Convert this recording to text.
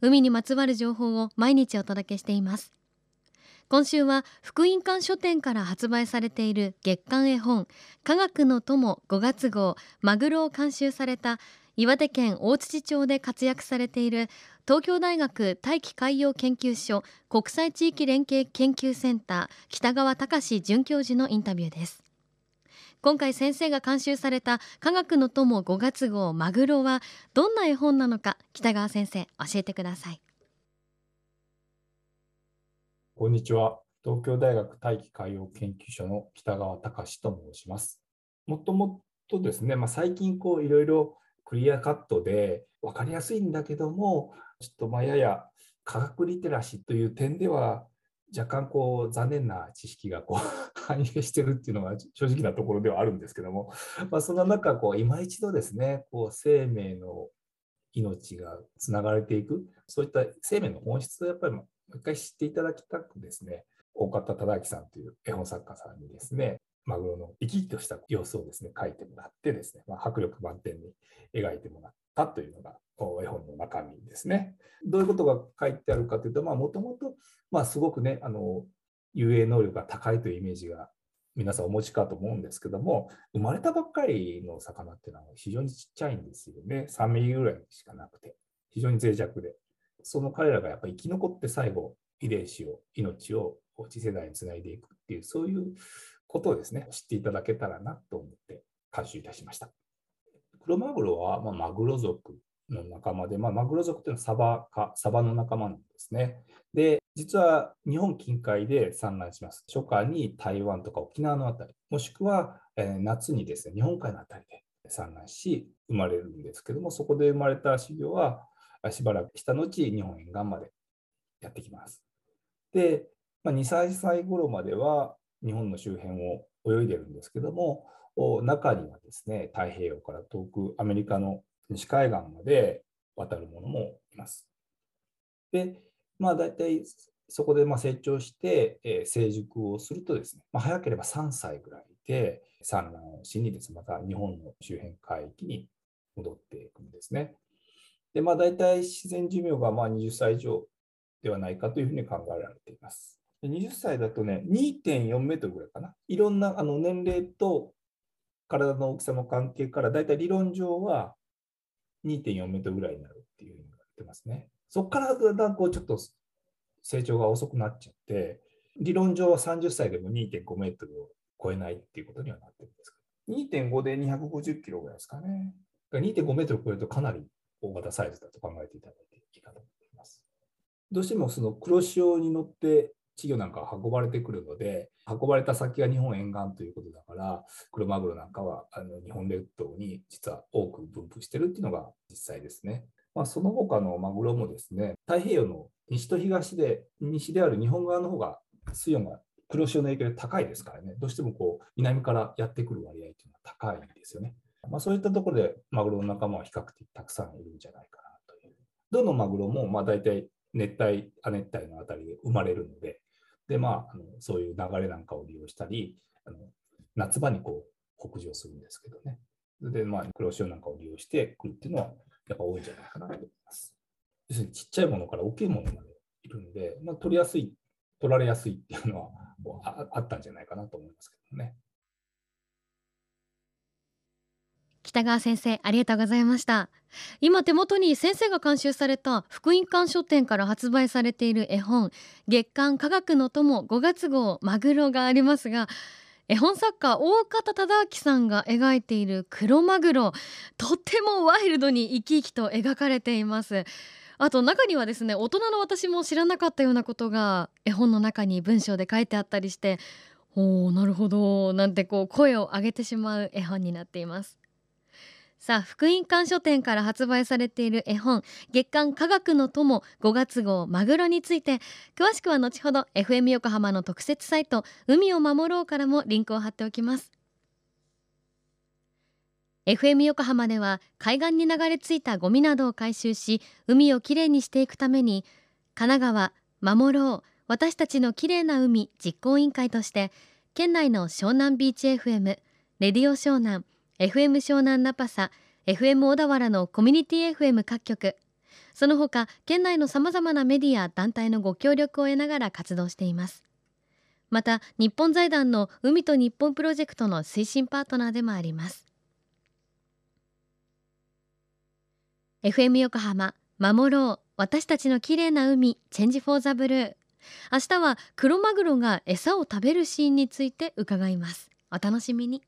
海にまつわる情報を毎日お届けしています。今週は福音館書店から発売されている月刊絵本科学の友5月号マグロを監修された岩手県大槌町で活躍されている東京大学大気海洋研究所国際地域連携研究センター北川隆准教授のインタビューです。今回先生が監修された科学の友5月号マグロはどんな絵本なのか北川先生教えてください。こんにちは。東京大学大気海洋研究所の北川隆と申します。もともとですね、まあ、最近こういろいろクリアカットで分かりやすいんだけどもちょっとまあやや科学リテラシーという点では若干こう残念な知識がこう 反映してるっていうのが正直なところではあるんですけども、まあ、その中こう今一度ですねこう生命の命がつながれていく。そういった生命の本質をやっぱりもう一回知っていただきたくですね大方忠明さんという絵本作家さんにですねマグロの生き生きとした様子をですね描いてもらってですね、まあ、迫力満点に描いてもらったというのが絵本の中身ですね。どういうことが書いてあるかというと、もともとすごくね、あの遊泳能力が高いというイメージが皆さんお持ちかと思うんですけども、生まれたばっかりの魚っていうのは非常にちっちゃいんですよね。3ミリぐらいしかなくて、非常に脆弱で。その彼らがやっぱり生き残って最後、遺伝子を、命を次世代につないでいくっていう、そういうことをですね、知っていただけたらなと思って監修いたしました。クロマグロは、まあ、マグロ族の仲間で、まあ、マグロ族っていうのはサバか、サバの仲間なんですね。で、実は日本近海で産卵します。初夏に台湾とか沖縄のあたり、もしくは、え夏にですね、日本海のあたりで産卵し、生まれるんですけども、そこで生まれた種魚は、しばらくした後、日本沿岸までやってきます。で、まあ、2、3歳頃までは日本の周辺を泳いでるんですけども、中にはですね、太平洋から遠くアメリカの西海岸まで渡るものもいます。で、まあ大体そこでま成長して、え成熟をするとですね、まあ、早ければ3歳ぐらいで産卵をしにですね、また日本の周辺海域に戻っていくんですね。で、まあ大体自然寿命がま20歳以上ではないかというふうに考えられています。20歳だとね、2.4メートルぐらいかな。いろんなあの年齢と体の大きさの関係から、だいたい理論上は2.4メートルぐらいになるっていうふうに言われてますね。そこからだんだんこうちょっと成長が遅くなっちゃって、理論上は30歳でも2.5メートルを超えないっていうことにはなってるんですけど、2.5で250キロぐらいですかね。2.5メートル超えるとかなり大型サイズだと考えていただいていいかと思います。どうしてもその黒潮に乗って稚魚なんかは運ばれてくるので、運ばれた先が日本沿岸ということだから、クロマグロなんかはあの日本列島に実は多く分布してるっていうのが実際ですね。まあ、その他のマグロもですね、太平洋の西と東で、西である日本側の方が水温が黒潮の影響で高いですからね、どうしてもこう南からやってくる割合というのは高いんですよね。まあ、そういったところでマグロの仲間は比較的たくさんいるんじゃないかなという。どのマグロもまあ大体熱帯、亜熱帯のあたりで生まれるので、で、まあ、あのそういう流れなんかを利用したり、あの夏場にこう北上するんですけどね。で、まあ、黒潮なんかを利用してくるっていうのは、やっぱ多いんじゃないかなと思います。要するにちっちゃいものから大きいものまでいるんで、まあ、取りやすい、取られやすいっていうのはああったんじゃないかなと思いますけどね。北川先生ありがとうございました。今手元に先生が監修された福音館書店から発売されている絵本月刊科学の友5月号マグロがありますが絵本作家大方忠明さんが描いているクロマグロとってもワイルドに生き生きと描かれています。あと中にはですね大人の私も知らなかったようなことが絵本の中に文章で書いてあったりしておーなるほどなんてこう声を上げてしまう絵本になっています。さあ福音館書店から発売されている絵本月刊科学の友5月号マグロについて詳しくは後ほど FM 横浜の特設サイト海を守ろうからもリンクを貼っておきます。FM 横浜では海岸に流れ着いたゴミなどを回収し海をきれいにしていくために神奈川守ろう私たちのきれいな海実行委員会として県内の湘南ビーチ FM レディオ湘南 FM 湘南ナパサ FM 小田原のコミュニティ FM 各局。その他県内のさまざまなメディア団体のご協力を得ながら活動しています。また日本財団の海と日本プロジェクトの推進パートナーでもあります。FM 横浜守ろう私たちの綺麗な海チェンジフォーザブルー。明日はクロマグロが餌を食べるシーンについて伺います。お楽しみに。